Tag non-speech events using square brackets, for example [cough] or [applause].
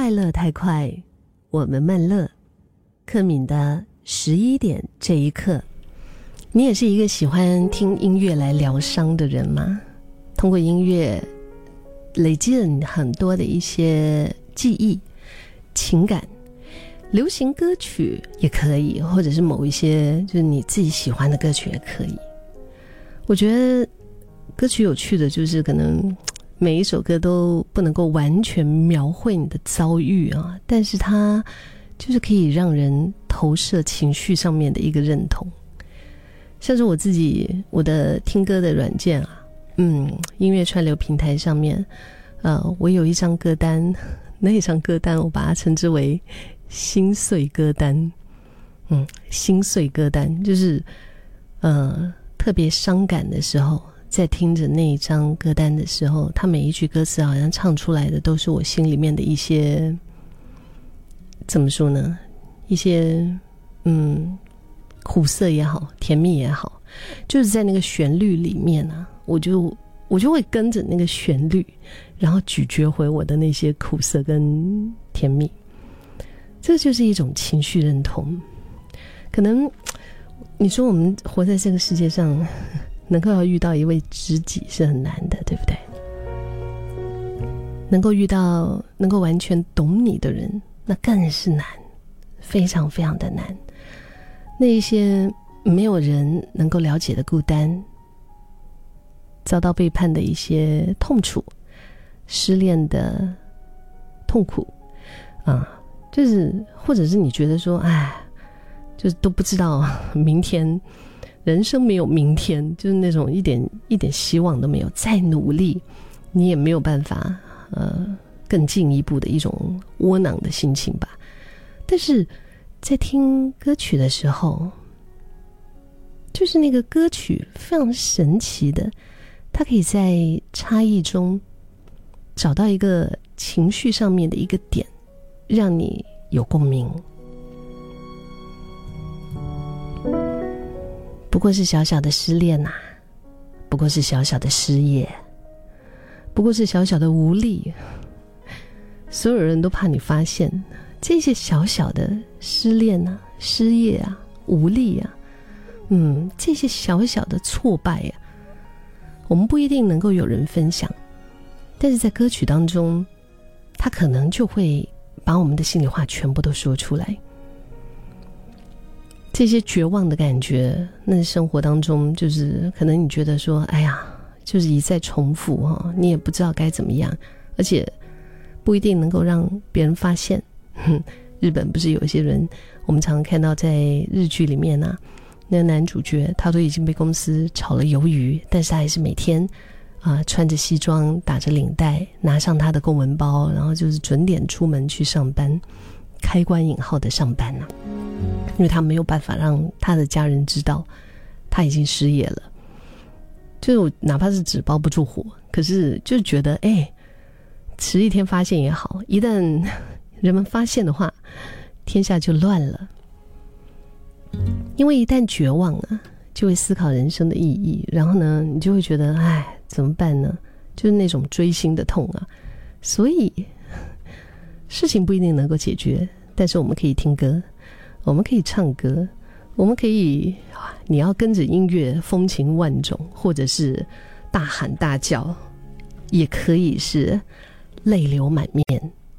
快乐太快，我们慢乐。克敏的十一点这一刻，你也是一个喜欢听音乐来疗伤的人吗？通过音乐累积了你很多的一些记忆、情感。流行歌曲也可以，或者是某一些就是你自己喜欢的歌曲也可以。我觉得歌曲有趣的就是可能。每一首歌都不能够完全描绘你的遭遇啊，但是它就是可以让人投射情绪上面的一个认同。像是我自己我的听歌的软件啊，嗯，音乐串流平台上面，呃，我有一张歌单，[laughs] 那一张歌单我把它称之为心碎歌单。嗯，心碎歌单就是呃特别伤感的时候。在听着那一张歌单的时候，他每一句歌词好像唱出来的都是我心里面的一些，怎么说呢？一些嗯，苦涩也好，甜蜜也好，就是在那个旋律里面啊，我就我就会跟着那个旋律，然后咀嚼回我的那些苦涩跟甜蜜。这就是一种情绪认同。可能你说我们活在这个世界上。能够要遇到一位知己是很难的，对不对？能够遇到能够完全懂你的人，那更是难，非常非常的难。那一些没有人能够了解的孤单，遭到背叛的一些痛楚，失恋的痛苦，啊，就是或者是你觉得说，哎，就是都不知道明天。人生没有明天，就是那种一点一点希望都没有。再努力，你也没有办法，呃，更进一步的一种窝囊的心情吧。但是在听歌曲的时候，就是那个歌曲非常神奇的，它可以在差异中找到一个情绪上面的一个点，让你有共鸣。不过是小小的失恋呐，不过是小小的失业，不过是小小的无力。所有人都怕你发现这些小小的失恋啊、失业啊、无力啊，嗯，这些小小的挫败呀，我们不一定能够有人分享，但是在歌曲当中，他可能就会把我们的心里话全部都说出来。这些绝望的感觉，那生活当中就是可能你觉得说，哎呀，就是一再重复哈，你也不知道该怎么样，而且不一定能够让别人发现。哼 [laughs] 日本不是有一些人，我们常常看到在日剧里面呢，那个男主角他都已经被公司炒了鱿鱼，但是他还是每天啊穿着西装，打着领带，拿上他的公文包，然后就是准点出门去上班，开关引号的上班呢。因为他没有办法让他的家人知道他已经失业了，就哪怕是纸包不住火，可是就觉得哎，迟一天发现也好，一旦 [laughs] 人们发现的话，天下就乱了。因为一旦绝望啊，就会思考人生的意义，然后呢，你就会觉得哎，怎么办呢？就是那种锥心的痛啊。所以 [laughs] 事情不一定能够解决，但是我们可以听歌。我们可以唱歌，我们可以，你要跟着音乐风情万种，或者是大喊大叫，也可以是泪流满面，